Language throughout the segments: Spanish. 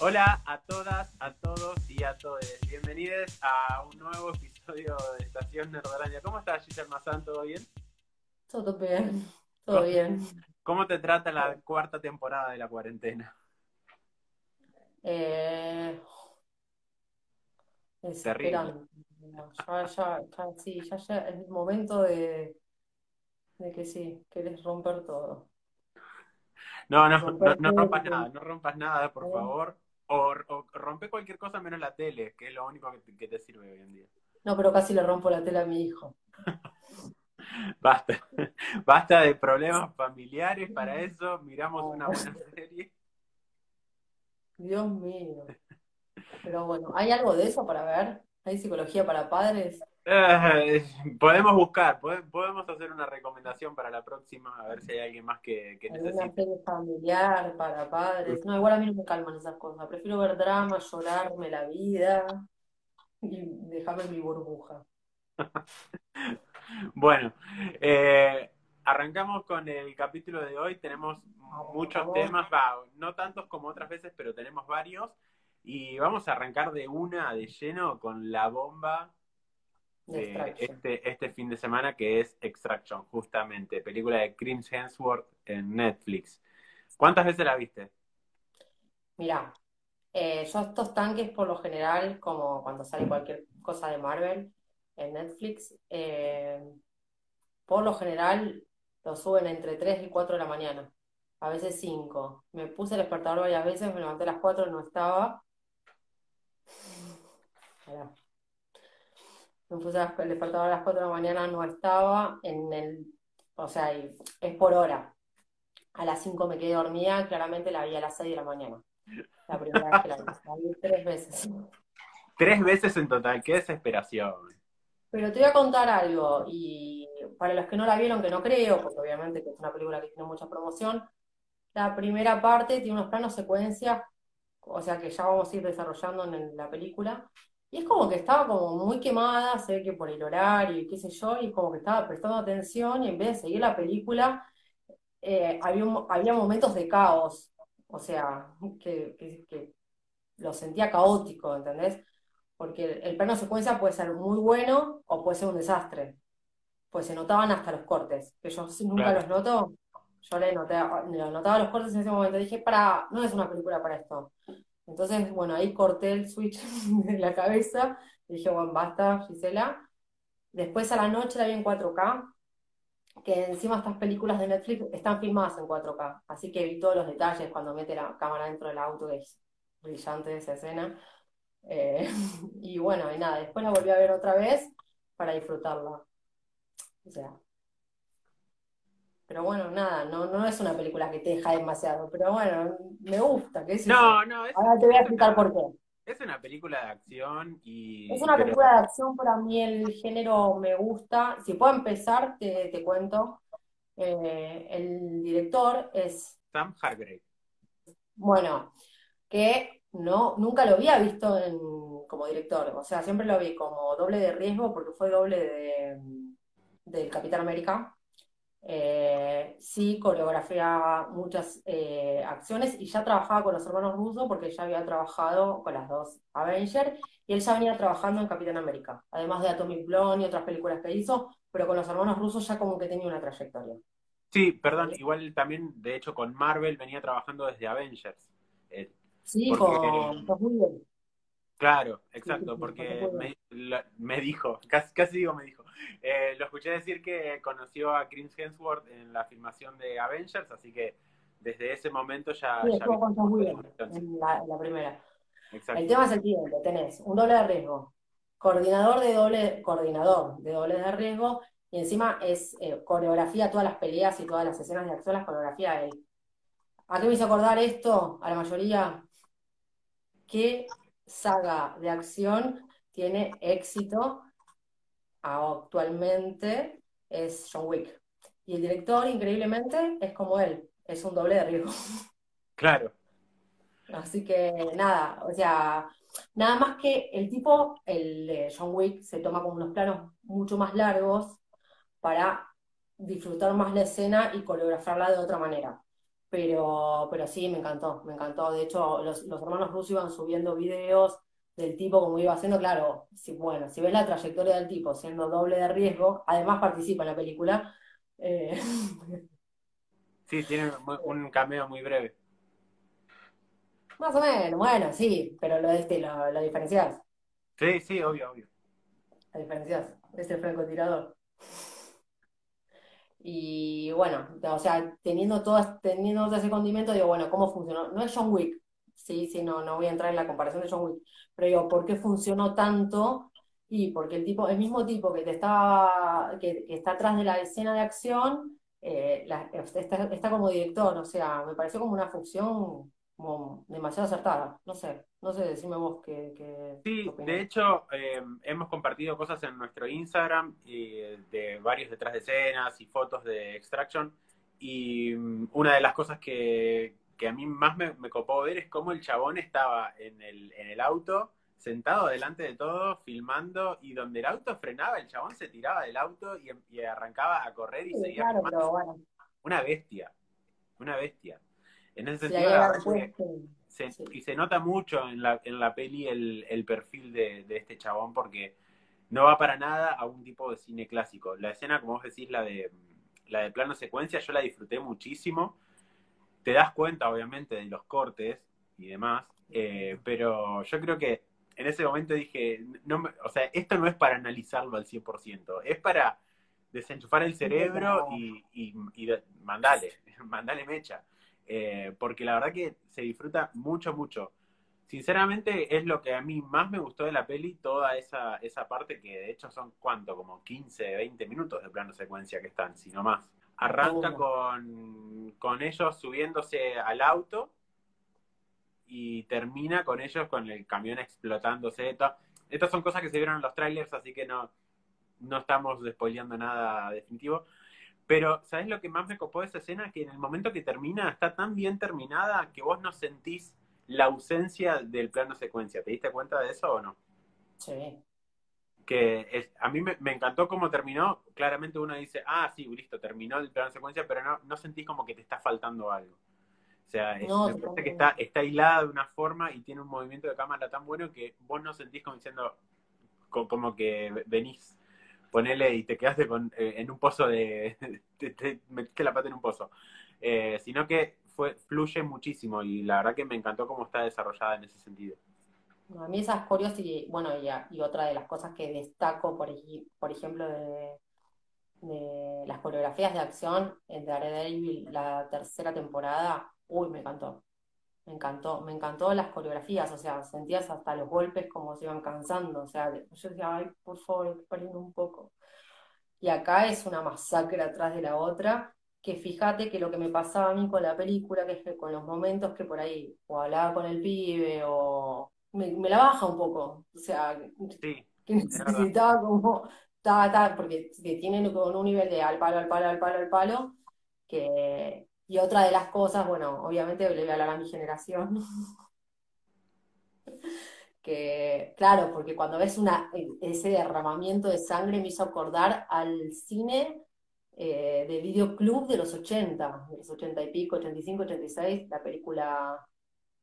Hola a todas, a todos y a todos. Bienvenidos a un nuevo episodio de Estación Nerdolandia. ¿Cómo estás, Giselle Mazán? ¿Todo bien? Todo bien, todo bien. ¿Cómo te trata la cuarta temporada de la cuarentena? Eh, Terrible. Ya, ya, ya, sí, ya, ya es el momento de, de que sí, querés romper todo. No, no, no, no rompas nada, no rompas nada, por favor. O, o rompe cualquier cosa menos la tele, que es lo único que te, que te sirve hoy en día. No, pero casi le rompo la tela a mi hijo. Basta, basta de problemas familiares, para eso miramos una buena serie. Dios mío. Pero bueno, ¿hay algo de eso para ver? ¿Hay psicología para padres? Eh, podemos buscar, pode- podemos hacer una recomendación para la próxima, a ver si hay alguien más que, que ¿Alguna necesite. serie familiar para padres? No, igual a mí no me calman esas cosas. Prefiero ver drama, llorarme la vida y dejarme en mi burbuja. Bueno, eh, arrancamos con el capítulo de hoy. Tenemos muchos temas, no tantos como otras veces, pero tenemos varios. Y vamos a arrancar de una, de lleno, con la bomba De este, este fin de semana, que es Extraction, justamente, película de Chris Hemsworth en Netflix. ¿Cuántas veces la viste? Mirá, eh, yo estos tanques por lo general, como cuando sale cualquier cosa de Marvel en Netflix, eh, por lo general lo suben entre 3 y 4 de la mañana, a veces 5. Me puse el despertador varias veces, me levanté a las 4 no estaba. Me puse el despertador a las 4 de la mañana, no estaba en el, o sea, es por hora. A las 5 me quedé dormida, claramente la vi a las 6 de la mañana. La primera vez que la vi, la vi tres veces. Tres veces en total, qué desesperación. Pero te voy a contar algo, y para los que no la vieron, que no creo, porque obviamente que es una película que tiene mucha promoción, la primera parte tiene unos planos secuencia, o sea que ya vamos a ir desarrollando en la película, y es como que estaba como muy quemada, se ve que por el horario y qué sé yo, y como que estaba prestando atención, y en vez de seguir la película, eh, había, había momentos de caos, o sea, que, que, que lo sentía caótico, ¿entendés? Porque el, el plano secuencia puede ser muy bueno o puede ser un desastre. Pues se notaban hasta los cortes, que yo nunca Claro. los noto. Yo le noté, le notaba los cortes en ese momento. Dije, para, no es una película para esto. Entonces, bueno, ahí corté el switch de la cabeza. Y dije, bueno, basta, Gisela. Después a la noche la vi en 4K, que encima estas películas de Netflix están filmadas en 4K. Así que vi todos los detalles cuando mete la cámara dentro del auto, es brillante esa escena. Eh, y bueno, y nada, después la volví a ver otra vez para disfrutarla. O sea, pero bueno, nada, no, no es una película que te deja demasiado, pero bueno, me gusta, sé yo. No, no, es, Ahora te voy a es explicar una, por qué. es una película de acción y Es una pero película de acción, para mí el género me gusta. Si puedo empezar, te, te cuento. Eh, el director es, Sam Hargrave. bueno, que no, nunca lo había visto en, como director. O sea, siempre lo vi como doble de riesgo porque fue doble de, del Capitán América. Eh, sí, coreografiaba muchas eh, acciones y ya trabajaba con los hermanos rusos porque ya había trabajado con las dos Avengers y él ya venía trabajando en Capitán América, además de Atomic Blonde y otras películas que hizo, pero con los hermanos rusos ya como que tenía una trayectoria. Sí, perdón, igual también, de hecho, con Marvel venía trabajando desde Avengers. Eh, Sí, porque, con Whedon. claro, exacto, porque me, me dijo, casi, casi digo me dijo, Eh, lo escuché decir que conoció a Chris Hemsworth en la filmación de Avengers, así que desde ese momento ya, Sí, ya con conexión, sí, en la, en la primera. El tema es el siguiente, tenés un doble de riesgo, coordinador de doble, coordinador de dobles de riesgo, y encima es eh, coreografía todas las peleas y todas las escenas de acción, las coreografía él. ¿A qué me hizo acordar esto? A la mayoría, ¿qué saga de acción tiene éxito actualmente? Es John Wick. Y el director, increíblemente, es como él, es un doble de riesgo. Claro, Así que nada, o sea, nada más que el tipo, el eh, John Wick, se toma como unos planos mucho más largos para disfrutar más la escena y coreografiarla de otra manera. Pero, pero sí, me encantó, me encantó. De hecho, los, los hermanos rusos iban subiendo videos del tipo como iba haciendo, claro, si, bueno, si ves la trayectoria del tipo siendo doble de riesgo, además participa en la película. Eh... Sí, tiene un cameo muy breve. Más o menos, bueno, sí, pero lo, este, lo, lo diferenciás. Sí, sí, obvio, obvio. La diferencias, es el francotirador. Y bueno, o sea, teniendo todo, teniendo todo ese condimento, digo, bueno, ¿cómo funcionó? No es John Wick, sí, sí, no, no voy a entrar en la comparación de John Wick, pero digo, ¿por qué funcionó tanto? Y porque el tipo, el mismo tipo que te está, que, está atrás de la escena de acción, eh, está, está, como director, o sea, me pareció como una función como demasiado acertada. No sé, no sé, decime vos qué. sí, de hecho, eh, hemos compartido cosas en nuestro Instagram de varios detrás de escenas y fotos de Extraction. Y mm, una de las cosas que, a mí más me, copó ver es cómo el chabón estaba en el, en el auto, sentado delante de todo, filmando, y donde el auto frenaba, el chabón se tiraba del auto y, arrancaba a correr y seguía. Una bestia, una bestia. En ese sentido, y se nota mucho en la, en la peli el, el perfil de, este chabón porque no va para nada a un tipo de cine clásico. La escena, como vos decís, la de, la de plano secuencia, yo la disfruté muchísimo. Te das cuenta, obviamente, de los cortes y demás, eh, pero yo creo que en ese momento dije, no o sea, esto no es para analizarlo al 100%, es para desenchufar el cerebro y, y, y mandale, mandale mecha. Eh, porque la verdad que se disfruta mucho, mucho. Sinceramente es lo que a mí más me gustó de la peli, toda esa, esa parte que de hecho son cuánto, como 15, 20 minutos de plano secuencia que están, si no más. Arranca con, con ellos subiéndose al auto y termina con ellos con el camión explotándose. Estas son cosas que se vieron en los trailers, así que no, no estamos despoleando nada definitivo. Pero, ¿sabes lo que más me copó de esa escena? Que en el momento que termina, está tan bien terminada que vos no sentís la ausencia del plano secuencia. ¿Te diste cuenta de eso o no? Sí. Que es, a mí me, encantó cómo terminó. Claramente uno dice, ah, sí, listo, terminó el plano secuencia, pero no, no sentís como que te está faltando algo. O sea, me parece que está, está hilada de una forma y tiene un movimiento de cámara tan bueno que vos no sentís como diciendo, como que venís ponele y te quedaste con, eh, en un pozo de, te, te, metiste la pata en un pozo, eh, sino que fue, fluye muchísimo y la verdad que me encantó cómo está desarrollada en ese sentido. A mí esas coreos y, bueno, y, otra de las cosas que destaco, por, ejemplo, de, las coreografías de acción en Daredevil, la tercera temporada, uy, me encantó. Me encantó, me encantó las coreografías, o sea, sentías hasta los golpes como se iban cansando, o sea, yo decía, ay, por favor, pariendo un poco. Y acá es una masacre atrás de la otra, que fíjate que lo que me pasaba a mí con la película, que es que con los momentos que por ahí, o hablaba con el pibe, o me, la baja un poco, o sea, que necesitaba como, ta, porque tienen con un nivel de al palo, al palo, al palo, al palo, que y otra de las cosas, bueno, obviamente le voy a hablar a mi generación, que claro, porque cuando ves una, ese derramamiento de sangre me hizo acordar al cine eh, de videoclub de los 80, de los 80 y pico, 85, 86, la película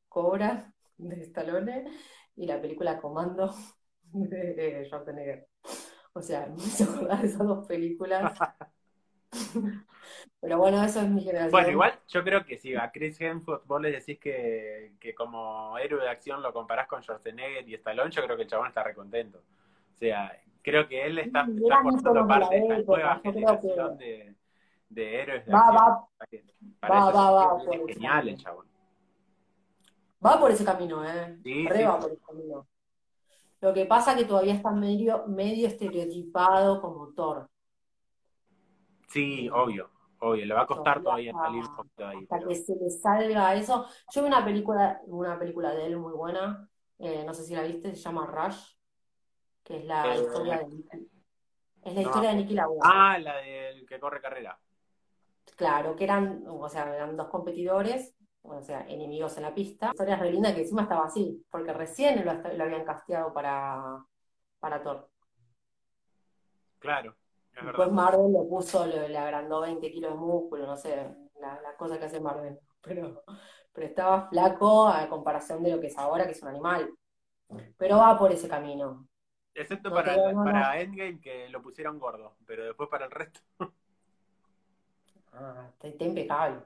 Cobra de Stallone y la película Comando de Schwarzenegger. O sea, me hizo acordar esas dos películas. Pero bueno, eso es mi generación. Bueno, igual yo creo que si a Chris Hemsworth vos le decís que, que como héroe de acción lo comparás con Schwarzenegger y Stallone, yo creo que el chabón está recontento. O sea, creo que él está, está formando parte de esta nueva generación de, de, héroes de va, acción. Va, va, va, va, genial el chabón. Va por ese camino, ¿eh? Sí, va por ese camino. Lo que pasa es que todavía está medio, medio estereotipado como Thor. Sí, obvio, obvio, le va a costar todavía salir un poquito ahí. Hasta que se le salga eso. Yo vi una película, una película de él muy buena, eh, no sé si la viste, se llama Rush, que es la eh, historia de Nicky. Es la historia de Nicky Lauda. Ah, la del que corre carrera. Claro, que eran, o sea, eran dos competidores, o sea, enemigos en la pista. La historia es re linda que encima estaba así, porque recién lo, lo habían casteado para, para Thor. Claro. Después Marvel le puso, le, agrandó 20 kilos de músculo, no sé, la, cosa que hace Marvel. pero, pero estaba flaco a comparación de lo que es ahora, que es un animal. Pero va por ese camino. Excepto No para, no. para Endgame, que lo pusieron gordo, pero después para el resto. Ah, está, está impecable.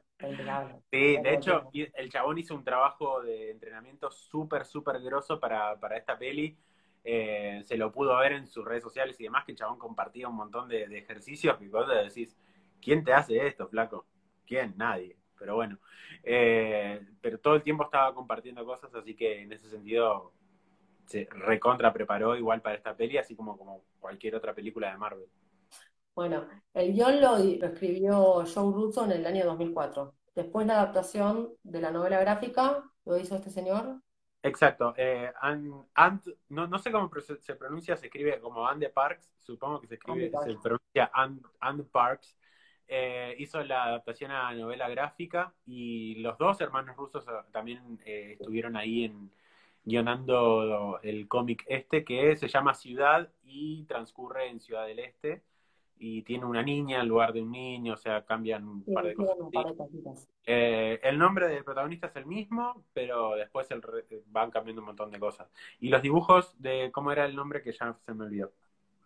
Sí, de hecho, y- el chabón hizo un trabajo de entrenamiento súper, súper grosso para, para esta peli. Eh, se lo pudo ver en sus redes sociales y demás, que el chabón compartía un montón de, de ejercicios que vos te decís, ¿quién te hace esto, flaco? ¿Quién? Nadie. Pero bueno, Eh, pero todo el tiempo estaba compartiendo cosas, así que en ese sentido se recontra preparó igual para esta peli, así como, como cualquier otra película de Marvel. Bueno, el guion lo, lo escribió Joe Russo en el año 2004. Después la adaptación de la novela gráfica lo hizo este señor. Exacto. Eh, And- And- no, no sé cómo se pronuncia, se escribe como And Parks, supongo que se escribe, Andy Parks. se pronuncia And, And Parks. Eh, hizo la adaptación a la novela gráfica y los dos hermanos rusos eh, también eh, estuvieron ahí en guionando el cómic este que se llama Ciudad y transcurre en Ciudad del Este y tiene una niña en lugar de un niño, o sea, cambian un Sí, par de cosas. tiene un así. par de cositas. Eh, el nombre del protagonista es el mismo, pero después el re- van cambiando un montón de cosas. Y los dibujos de cómo era el nombre que ya se me olvidó.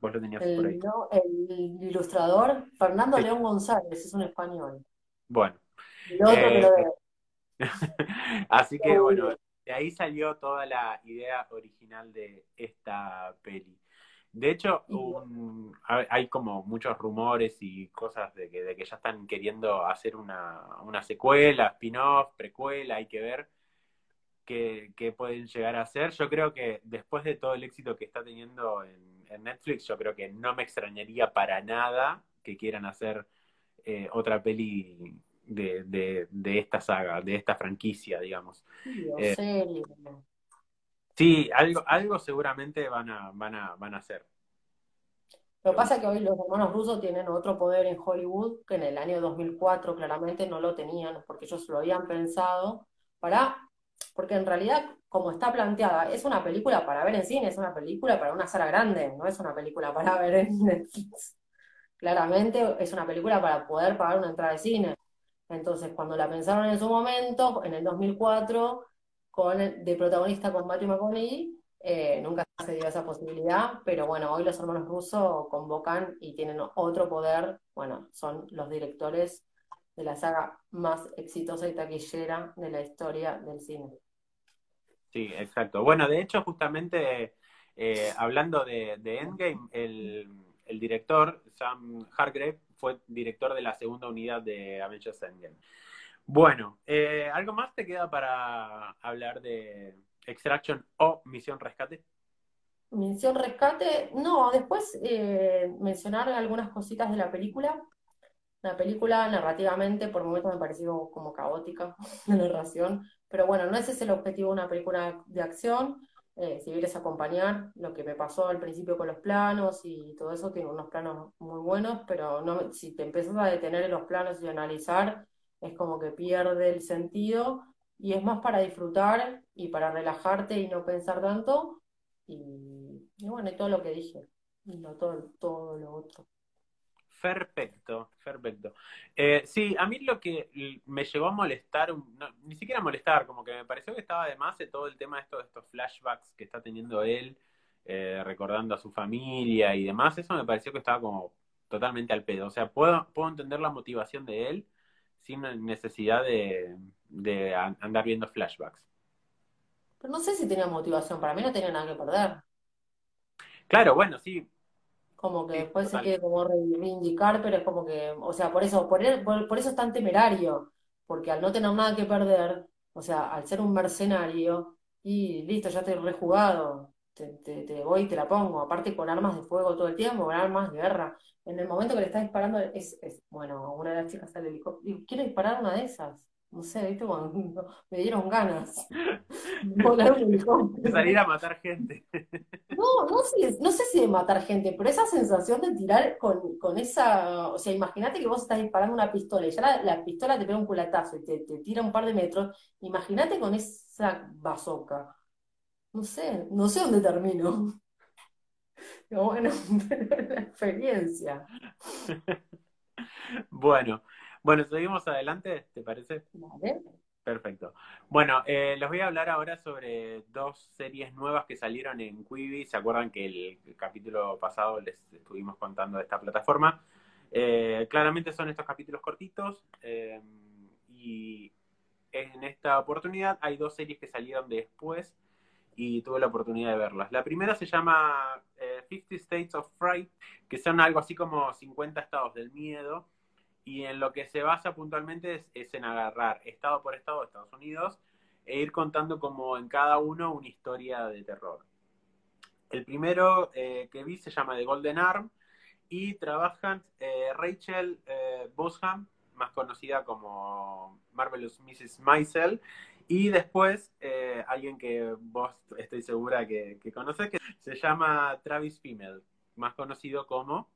Vos lo tenías por ahí. No, el ilustrador, Fernando Sí. León González, es un español. Bueno, El otro que Eh, lo así que bueno, de ahí salió toda la idea original de esta peli. De hecho, un- hay como muchos rumores y cosas de que, de que ya están queriendo hacer una, una secuela, spin-off, precuela, hay que ver qué, qué pueden llegar a hacer. Yo creo que después de todo el éxito que está teniendo en, en Netflix, yo creo que no me extrañaría para nada que quieran hacer eh, otra peli de, de, de esta saga, de esta franquicia, digamos. Eh. Sí, algo, algo seguramente van a, van a, van a hacer. Lo que pasa es que hoy los hermanos rusos tienen otro poder en Hollywood que en el año 2004 claramente no lo tenían, porque ellos lo habían pensado para, porque en realidad, como está planteada, es una película para ver en cine, es una película para una sala grande, no es una película para ver en Netflix. Claramente es una película para poder pagar una entrada de cine. Entonces, cuando la pensaron en su momento, en el 2004, con el- de protagonista con Matthew McConaughey, eh, nunca se dio esa posibilidad, pero bueno, hoy los hermanos rusos convocan y tienen otro poder, bueno, son los directores de la saga más exitosa y taquillera de la historia del cine. Sí, exacto. Bueno, de hecho, justamente eh, hablando de, Endgame, el, el director, Sam Hargrave, fue director de la segunda unidad de Avengers Endgame. Bueno, eh, ¿algo más te queda para hablar de Extraction o Misión Rescate? Misión Rescate, no, después eh, mencionar algunas cositas de la película. La película narrativamente por momentos me pareció como caótica la narración, pero bueno, no ese es el objetivo de una película de acción. Eh, si quieres acompañar lo que me pasó al principio con los planos y todo eso, tiene unos planos muy buenos, pero no, si te empiezas a detener en los planos y analizar, es como que pierde el sentido y es más para disfrutar y para relajarte y no pensar tanto. Y, bueno, y todo lo que dije, y no todo, todo lo otro. Perfecto, perfecto. Eh, sí, a mí lo que me llegó a molestar, ni siquiera molestar, como que me pareció que estaba de más de todo el tema de esto, estos flashbacks que está teniendo él, eh, recordando a su familia y demás, eso me pareció que estaba como totalmente al pedo. O sea, puedo, puedo entender la motivación de él sin necesidad de, de an- andar viendo flashbacks. Pero no sé si tenía motivación, para mí no tenía nada que perder. Claro, bueno, sí, Como que Sí, después se quiere como reivindicar, pero es como que, o sea, por eso, por, él- por, por eso es tan temerario, porque al no tener nada que perder, o sea, al ser un mercenario, y listo, ya te he rejugado, te, te, te voy y te la pongo, aparte con armas de fuego todo el tiempo, con armas de guerra. En el momento que le está disparando, es, es bueno, una de las chicas sale helicóptero, quiero disparar una de esas. No sé, ¿viste? Cuando me dieron ganas volar un helicóptero. salir a matar gente. No, no sé, no sé si de matar gente, pero esa sensación de tirar con, con esa, o sea, imagínate que vos estás disparando una pistola y ya la, la pistola te pega un culatazo y te, te tira un par de metros, imagínate con esa bazooka. No sé, no sé dónde termino. Pero bueno, pero es la experiencia. Bueno, Bueno, seguimos adelante, ¿te parece? Vale. Perfecto. Bueno, eh, les voy a hablar ahora sobre dos series nuevas que salieron en Quibi. ¿Se acuerdan que el, el capítulo pasado les estuvimos contando de esta plataforma? Eh, claramente son estos capítulos cortitos eh, y en esta oportunidad hay dos series que salieron después y tuve la oportunidad de verlas. La primera se llama eh, 50 States of Fright, que son algo así como 50 estados del miedo y en lo que se basa puntualmente es, en agarrar estado por estado de Estados Unidos e ir contando como en cada uno una historia de terror. El primero eh, que vi se llama The Golden Arm y trabajan eh, Rachel eh, Bosham, más conocida como Marvelous Mrs. Maisel, y después eh, alguien que vos estoy segura que, que conoces, que se llama Travis Fimmel, más conocido como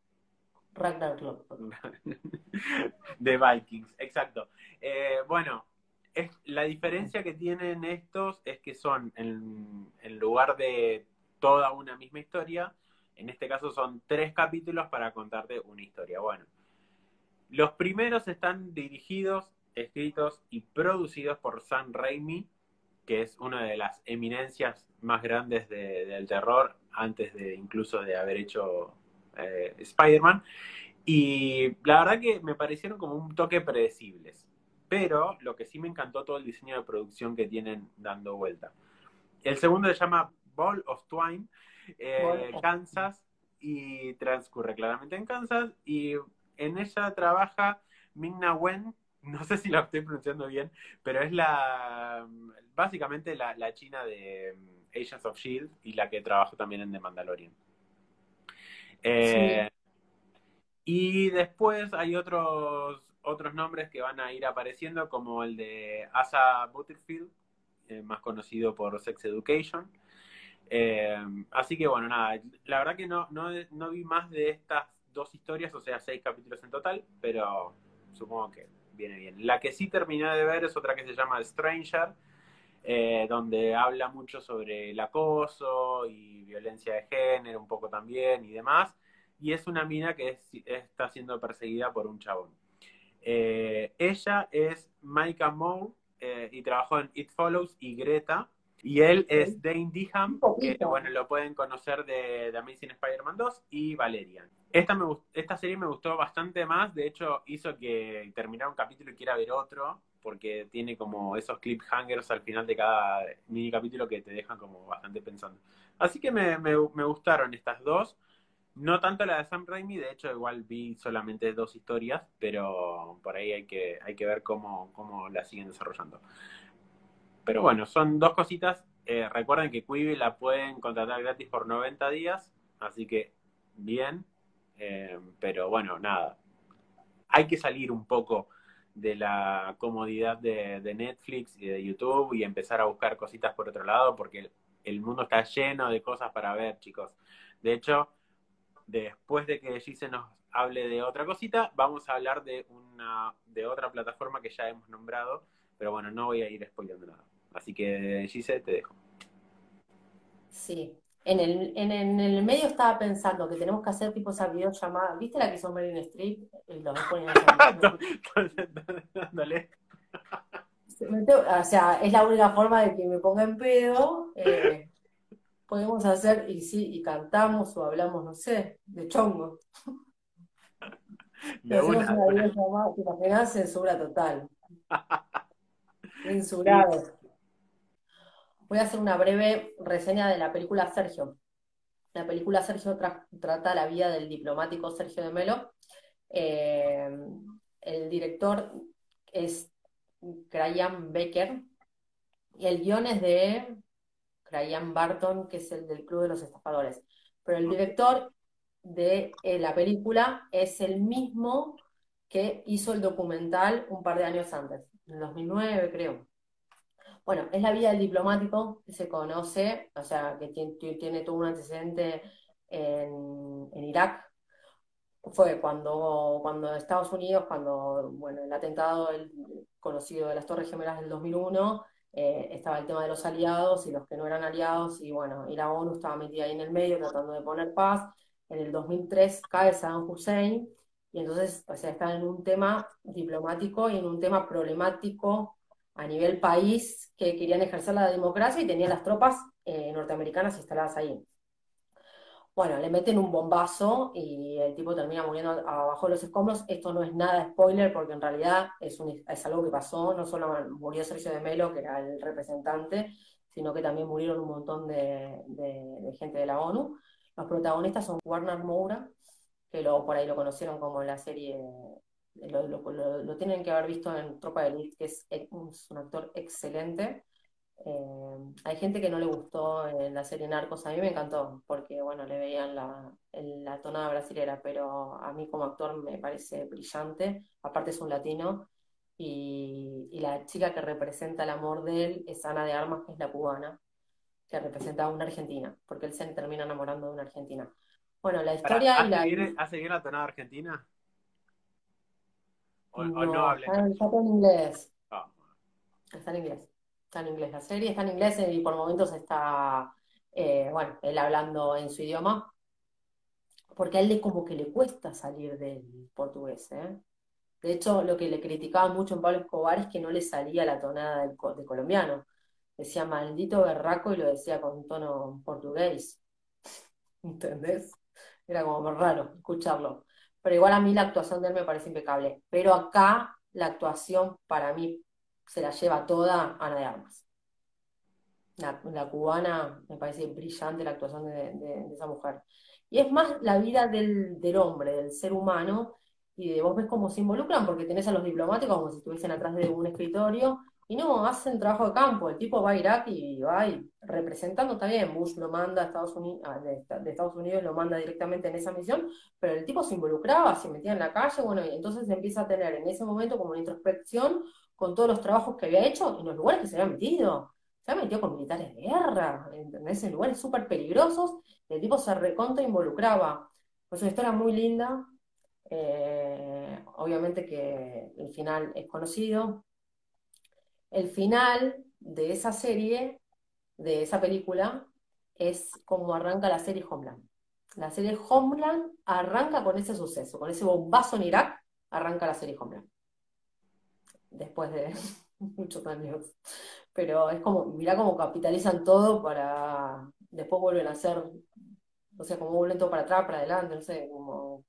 Ragnar de Vikings, exacto. Eh, bueno, es, la diferencia que tienen estos es que son, en, en, lugar de toda una misma historia, en este caso son tres capítulos para contarte una historia. Bueno, los primeros están dirigidos, escritos y producidos por Sam Raimi, que es una de las eminencias más grandes de, del terror, antes de incluso de haber hecho eh, Spider-Man. Y la verdad que me parecieron como un toque predecibles. Pero lo que sí me encantó todo el diseño de producción que tienen dando vuelta. El segundo se llama Ball of Twine, eh, Kansas, y transcurre claramente en Kansas. Y en ella trabaja Ming-Na Wen, no sé si lo estoy pronunciando bien, pero es la básicamente la, la china de um, Agents of Shield y la que trabajó también en The Mandalorian. Eh, sí. Y después hay otros, otros nombres que van a ir apareciendo, como el de Asa Butterfield, eh, más conocido por Sex Education. Eh, así que bueno, nada, la verdad que no, no, no vi más de estas dos historias, o sea, seis capítulos en total, pero supongo que viene bien. La que sí terminé de ver es otra que se llama Stranger, eh, donde habla mucho sobre el acoso y violencia de género, un poco también y demás. Y es una mina que es, está siendo perseguida por un chabón. Eh, ella es Micah Moore eh, y trabajó en It Follows y Greta. Y él es Dane Diham, que bueno, lo pueden conocer de, de Amazing Spider-Man 2 y Valerian. Esta, me, esta serie me gustó bastante más, de hecho hizo que terminara un capítulo y quiera ver otro, porque tiene como esos cliffhangers al final de cada mini capítulo que te dejan como bastante pensando. Así que me, me, me gustaron estas dos. No tanto la de Sam Raimi, de hecho igual vi solamente dos historias, pero por ahí hay que, hay que ver cómo, cómo la siguen desarrollando. Pero bueno, son dos cositas. Eh, recuerden que Quibi la pueden contratar gratis por 90 días, así que bien. Eh, pero bueno, nada. Hay que salir un poco de la comodidad de, Netflix y de YouTube y empezar a buscar cositas por otro lado, porque el mundo está lleno de cosas para ver, chicos. De hecho, después de que Gise nos hable de otra cosita, vamos a hablar de una de otra plataforma que ya hemos nombrado, pero bueno, no voy a ir spoilando nada. Así que, Gise, te dejo. Sí. En el, en, en el medio estaba pensando que tenemos que hacer tipo esa videollamada. ¿Viste la que hizo Meryl Streep? Y los ponen Dale. O sea, es la única forma de que me ponga en pedo. Eh, podemos hacer, y sí, y cantamos o hablamos, no sé, de chongo. De una, una videollamada, te imaginas, censura total. Censurado. Voy a hacer una breve reseña de la película Sergio. La película Sergio tra trata la vida del diplomático Sergio de Melo. Eh, el director es Graham Becker y el guion es de Graham Barton, que es el del Club de los Estafadores. Pero el director de eh, la película es el mismo que hizo el documental un par de años antes, en 2009 creo. Bueno, es la vida del diplomático que se conoce, o sea, que tiene, tiene todo un antecedente en, en, Irak. Fue cuando, cuando Estados Unidos, cuando, bueno, el atentado el conocido de las Torres Gemelas del 2001, eh, estaba el tema de los aliados y los que no eran aliados, y bueno, y la ONU estaba metida ahí en el medio tratando de poner paz. En el 2003 cae Saddam Hussein, y entonces, o sea, están en un tema diplomático y en un tema problemático a nivel país que querían ejercer la democracia y tenían las tropas eh, norteamericanas instaladas ahí. Bueno, le meten un bombazo y el tipo termina muriendo abajo de los escombros. Esto no es nada spoiler porque en realidad es, es algo que pasó. No solo murió Sergio de Melo, que era el representante, sino que también murieron un montón de, gente de la ONU. Los protagonistas son Warner Moura, que luego por ahí lo conocieron como la serie, lo, lo, tienen que haber visto en Tropa de Elite, que es, un actor excelente. Eh, hay gente que no le gustó en la serie Narcos, a mí me encantó, porque bueno, le veían la, la tonada brasilera, pero a mí como actor me parece brillante, aparte es un latino, y, y, la chica que representa el amor de él es Ana de Armas, que es la cubana, que representa a una argentina, porque él se termina enamorando de una argentina. Bueno, la historia y la... ¿Hace bien la tonada argentina? ¿O no? Está, en inglés. Ah. Está en inglés. Está en inglés. La serie está en inglés y por momentos está, eh, bueno, él hablando en su idioma, porque a él le, como que le cuesta salir del portugués, ¿eh? De hecho, lo que le criticaba mucho en Pablo Escobar es que no le salía la tonada del, de colombiano. Decía maldito berraco y lo decía con un tono portugués. ¿Entendés? Era como raro escucharlo. Pero igual a mí la actuación de él me parece impecable. Pero acá la actuación para mí se la lleva toda Ana de Armas. La, cubana me parece brillante la actuación de, esa mujer. Y es más la vida del, del, hombre, del ser humano, y de vos ves cómo se involucran, porque tenés a los diplomáticos como si estuviesen atrás de un escritorio, y no, hacen trabajo de campo. El tipo va a Irak y va y representando, está bien, Bush lo manda a Estados Unidos, de, Estados Unidos lo manda directamente en esa misión, pero el tipo se involucraba, se metía en la calle, bueno, y entonces empieza a tener en ese momento como una introspección con todos los trabajos que había hecho y los lugares que se había metido. Se había metido con militares de guerra, ¿entendés? En lugares súper peligrosos, el tipo se recontra involucraba. Pues una historia muy linda, eh, obviamente que el final es conocido, el final de esa serie, de esa película, es como arranca la serie Homeland. La serie Homeland arranca con ese suceso, con ese bombazo en Irak, arranca la serie Homeland. Después de muchos años. Pero es como, mirá cómo capitalizan todo para. Después vuelven a hacer. O sea, como vuelven todo para atrás, para adelante, no sé, como.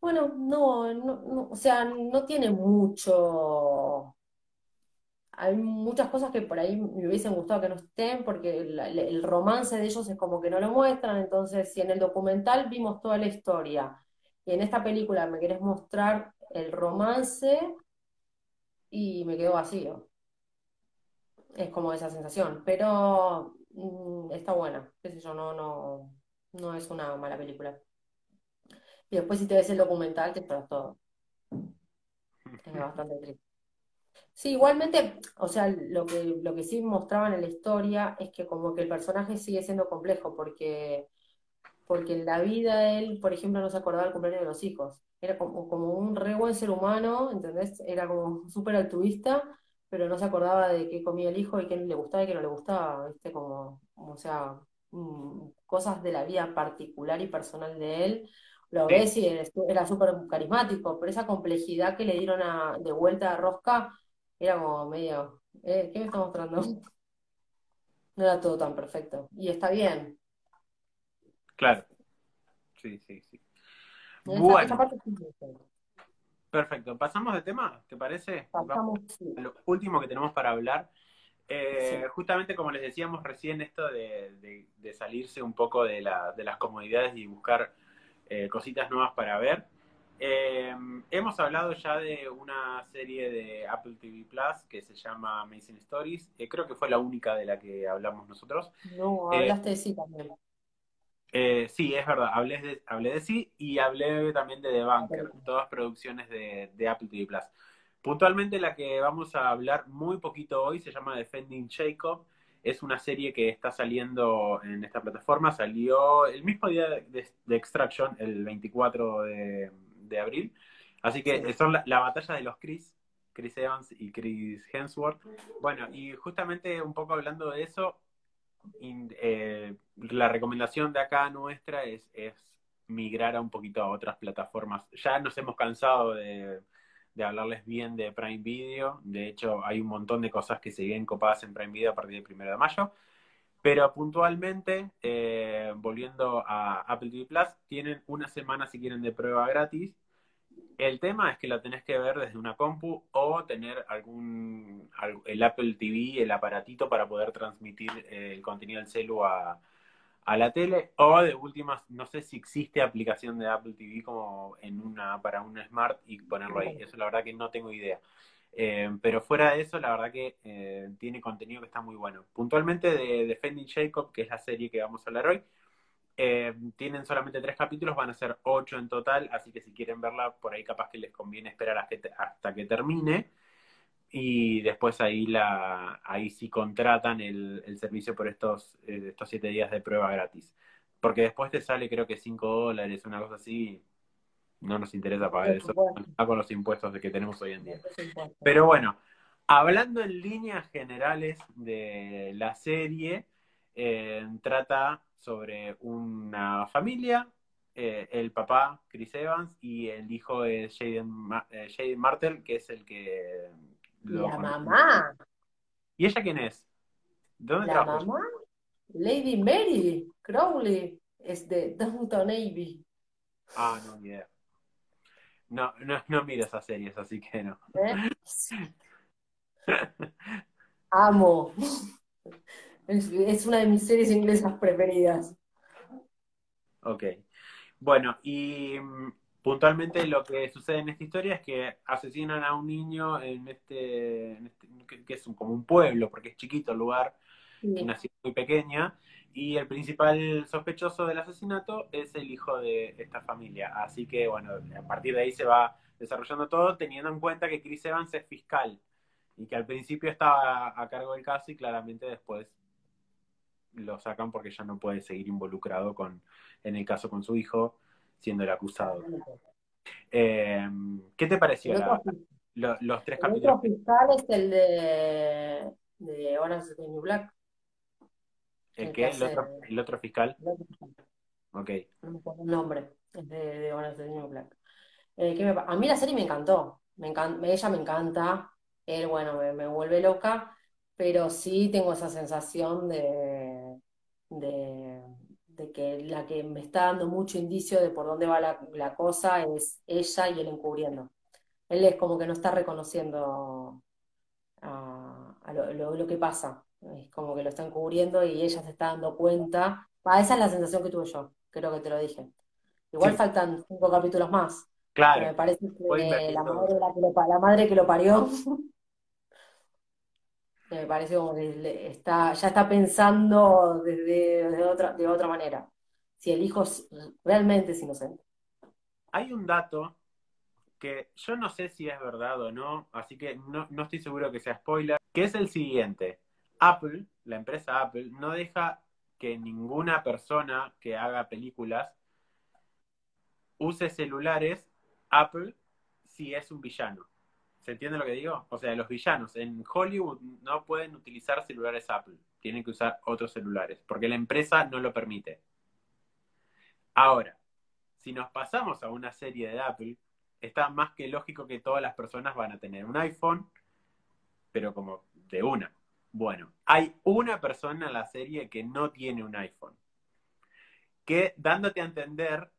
Bueno, no, no o sea, no tiene mucho hay muchas cosas que por ahí me hubiesen gustado que no estén, porque el, romance de ellos es como que no lo muestran, entonces si en el documental vimos toda la historia y en esta película me querés mostrar el romance y me quedo vacío. Es como esa sensación, pero mm, está buena, qué sé no, no, no es una mala película. Y después si te ves el documental te esperas todo. Es bastante triste. Sí, igualmente, o sea, lo que, lo que sí mostraban en la historia es que como que el personaje sigue siendo complejo, porque, porque en la vida él, por ejemplo, no se acordaba del cumpleaños de los hijos. Era como, como un re buen ser humano, ¿entendés? Era como súper altruista, pero no se acordaba de qué comía el hijo y qué le gustaba y qué no le gustaba, ¿viste? Como, o sea, mm, cosas de la vida particular y personal de él. Lo ves y era súper carismático, pero esa complejidad que le dieron de vuelta a Rosca era como medio, eh, ¿qué me está mostrando? No era todo tan perfecto. Y está bien. Claro. Sí, sí, sí. bueno. Perfecto. ¿Pasamos de tema? ¿Te parece? Pasamos, Lo último que tenemos para hablar. Eh, justamente como les decíamos recién, esto de, salirse un poco de, la, de, las comodidades y buscar eh, cositas nuevas para ver. Eh, hemos hablado ya de una serie de Apple TV Plus que se llama Amazing Stories. Eh, creo que fue la única de la que hablamos nosotros. No, hablaste de sí también. Eh, sí, es verdad, hablé de, hablé de sí y hablé también de The Bunker, todas producciones de, de, Apple TV Plus. Puntualmente la que vamos a hablar muy poquito hoy se llama Defending Jacob. Es una serie que está saliendo en esta plataforma. Salió el mismo día de, de Extraction, el 24 de, de abril. Así que son la, batalla de los Chris, Chris Evans y Chris Hemsworth. Bueno, y justamente un poco hablando de eso, eh, la recomendación de acá nuestra es, es migrara un poquito a otras plataformas. Ya nos hemos cansado de, hablarles bien de Prime Video. De hecho, hay un montón de cosas que se vienen copadas en Prime Video a partir del 1 de mayo. Pero puntualmente, eh, volviendo a Apple TV Plus, tienen una semana si quieren de prueba gratis. El tema es que lo tenés que ver desde una compu o tener algún el Apple TV, el aparatito para poder transmitir eh, el contenido del celu a, a la tele o de últimas, no sé si existe aplicación de Apple TV como en una para un smart y ponerlo ahí. Eso la verdad que no tengo idea. Eh, pero fuera de eso, la verdad que eh, tiene contenido que está muy bueno. Puntualmente de Defending Jacob, que es la serie que vamos a hablar hoy, eh, tienen solamente tres capítulos, van a ser ocho en total, así que si quieren verla, por ahí capaz que les conviene esperar hasta que termine y después ahí la ahí sí contratan el, servicio por estos, estos siete días de prueba gratis. Porque después te sale creo que cinco dólares, una cosa así. No nos interesa pagar eso con los impuestos de que tenemos hoy en día. Pero bueno, hablando en líneas generales de la serie, eh, trata sobre una familia, eh, el papá, Chris Evans, y el hijo de Jaden, Jaden Martel, que es el que la mamá. ¿Y ella quién es? ¿Dónde la mamá? Lady Mary Crowley es de Downton Abbey. Ah, no, ni idea. No, no, no miro esas series, así que no. ¿Eh? Amo. Es, una de mis series inglesas preferidas. Ok. Bueno, y mm, puntualmente lo que sucede en esta historia es que asesinan a un niño en este, este que, es como un pueblo, porque es chiquito el lugar, una ciudad muy pequeña, y el principal sospechoso del asesinato es el hijo de esta familia. Así que, bueno, a partir de ahí se va desarrollando todo, teniendo en cuenta que Chris Evans es fiscal y que al principio estaba a cargo del caso y claramente después lo sacan porque ya no puede seguir involucrado con, en el caso con su hijo siendo el acusado. Eh, ¿Qué te pareció los tres capítulos? El otro fiscal es el de, de Orange is the New Black. ¿El, qué? ¿El, otro, ¿El otro fiscal? Ok. No me acuerdo el nombre, es de, de New Black. Eh, a mí la serie me encantó, me ella me encanta, él, bueno, me, me vuelve loca, pero sí tengo esa sensación de, de de que la que me está dando mucho indicio de por dónde va la, cosa es ella y él encubriendo. Él es como que no está reconociendo a, lo, que pasa, es como que lo está encubriendo y ella se está dando cuenta. esa es la sensación que tuve yo, creo que te lo dije. Igual faltan cinco capítulos más. Claro. me parece que la madre, la madre que lo parió me parece como que está, ya está pensando de, otra, de otra manera. Si el hijo realmente es inocente. Hay un dato que yo no sé si es verdad o no, así que no, no estoy seguro que sea spoiler, que es el siguiente. Apple, la empresa Apple, no deja que ninguna persona que haga películas use celulares Apple si es un villano. ¿Se entiende lo que digo? O sea, los villanos en Hollywood no pueden utilizar celulares Apple, tienen que usar otros celulares, porque la empresa no lo permite. Ahora, si nos pasamos a una serie de Apple, está más que lógico que todas las personas van a tener un iPhone, pero como de una. Bueno, hay una persona en la serie que no tiene un iPhone, que dándote a entender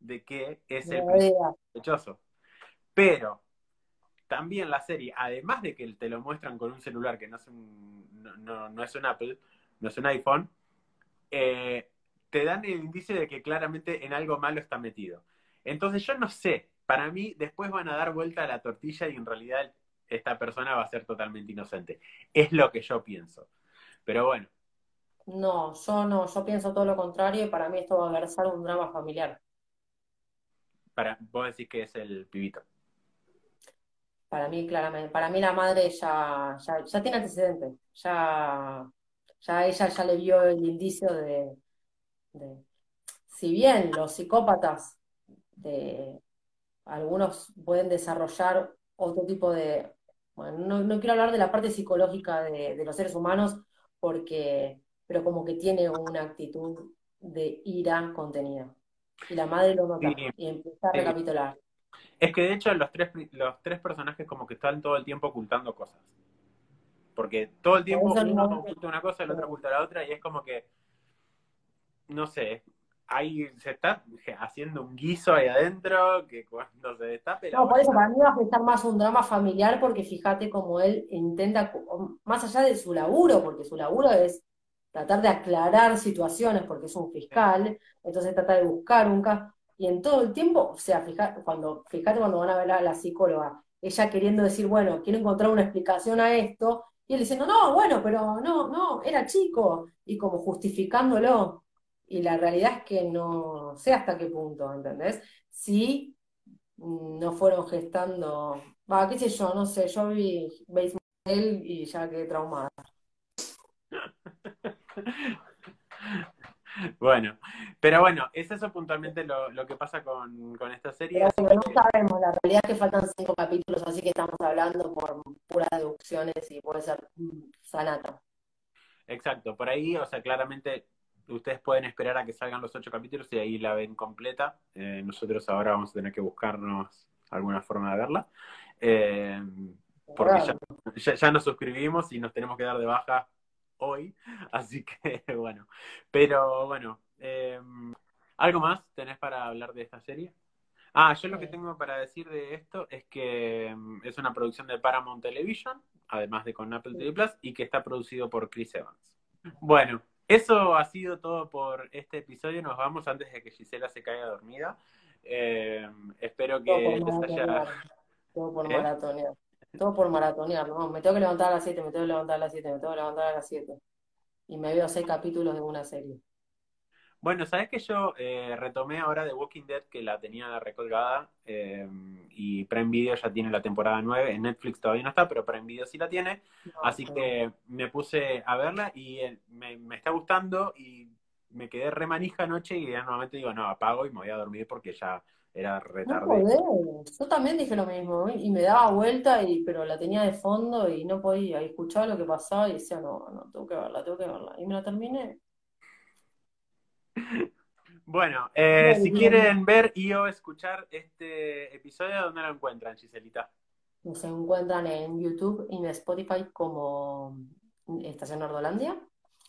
de que es el sospechoso. Pero también la serie, además de que te lo muestran con un celular que no es un, no, es un Apple, no es un iPhone, eh, te dan el indicio de que claramente en algo malo está metido. Entonces yo no sé, para mí después van a dar vuelta a la tortilla y en realidad esta persona va a ser totalmente inocente. Es lo que yo pienso. Pero bueno. No, yo no, yo pienso todo lo contrario y para mí esto va a versar un drama familiar. Para, vos decís que es el pibito. Para mí, claramente. Para mí la madre ya, ya, tiene antecedentes. Ya, ya ella ya le vio el indicio de, si bien los psicópatas de algunos pueden desarrollar otro tipo de bueno, no, quiero hablar de la parte psicológica de, de, los seres humanos porque pero como que tiene una actitud de ira contenida Y la madre lo nota Sí. y empieza a Sí. recapitular. Es que de hecho los tres, los tres personajes como que están todo el tiempo ocultando cosas. Porque todo el tiempo uno no- oculta una cosa, el otro oculta la otra, y es como que, no sé, ahí se está haciendo un guiso ahí adentro que cuando se destape la No, por eso para mí va a afectar más un drama familiar porque fíjate cómo él intenta, más allá de su laburo, porque su laburo es tratar de aclarar situaciones porque es un fiscal, entonces trata de buscar un caso, y en todo el tiempo, o sea, fíjate cuando, fíjate cuando van a ver a la psicóloga, ella queriendo decir, bueno, quiero encontrar una explicación a esto, y él diciendo, no, bueno, pero no, no, era chico, y como justificándolo, y la realidad es que no sé hasta qué punto, ¿entendés? Sí no fueron gestando, va, qué sé yo, no sé, yo vi Motel y ya quedé traumada. Bueno, pero bueno, es eso puntualmente lo, lo que pasa con, con esta serie. Pero bueno, no sabemos, la realidad es que faltan cinco capítulos, así que estamos hablando por puras deducciones y puede ser mm, sanata. Exacto, por ahí, o sea, claramente ustedes pueden esperar a que salgan los ocho capítulos y ahí la ven completa. Eh, nosotros ahora vamos a tener que buscarnos alguna forma de verla. Eh, porque ya, ya, ya nos suscribimos y nos tenemos que dar de baja hoy, así que bueno. Pero bueno, eh, ¿algo más tenés para hablar de esta serie? Ah, yo lo que tengo para decir de esto es que mm, es una producción de Paramount Television, además de con Apple TV Plus, y que está producido por Chris Evans. Bueno, eso ha sido todo por este episodio. Nos vamos antes de que Gisela se caiga dormida. Eh, espero Todo que por les haya. todo por ¿Eh? maratonear, todo por maratonear, ¿no? Me tengo que levantar a las 7, me tengo que levantar a las 7, me tengo que levantar a las 7. Y me veo seis capítulos de una serie. Bueno, sabes que yo eh, retomé ahora The Walking Dead, que la tenía recolgada, eh, y Prime Video ya tiene la temporada 9, en Netflix todavía no está, pero Prime Video sí la tiene, No, así no. que me puse a verla y eh, me, me está gustando y me quedé re manija anoche y momento digo, no, apago y me voy a dormir porque ya era re No. Yo también dije lo mismo, y me daba vuelta, y, pero la tenía de fondo y no podía, y escuchaba lo que pasaba y decía, no, no, tengo que verla, tengo que verla. Y me la terminé. Bueno, eh, si bien. quieren ver y o escuchar este episodio, ¿dónde lo encuentran, Giselita? Se encuentran en YouTube y en Spotify como Estación Nordolandia.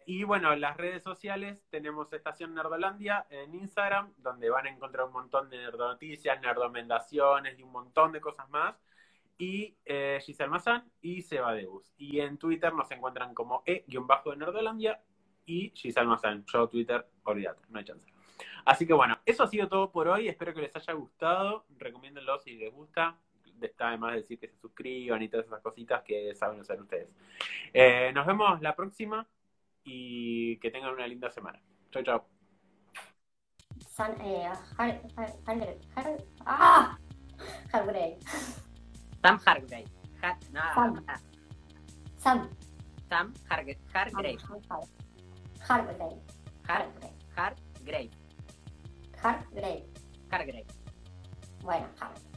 Y bueno, las redes sociales tenemos Estación Nerdolandia en Instagram, donde van a encontrar un montón de nerdonoticias, nerdomendaciones y un montón de cosas más. Y eh, Giselle Mazán y Seba Deus. Y en Twitter nos encuentran como E-Nerdolandia y Giselle Mazán. Yo Twitter, olvídate, no hay chance. Así que bueno, eso ha sido todo por hoy. Espero que les haya gustado. Recomiéndenlo si les gusta. Está además decir que se suscriban y todas esas cositas que saben hacer ustedes. Eh, nos vemos la próxima y que tengan una linda semana. Chau, chau. Eh, ah, Hargrave. Sam Hargrave. No, Sam. Sam. Sam Harg- Hargrave. Hargrave. Hargrave. Hargrave. Hargrave. Bueno, Hargrave.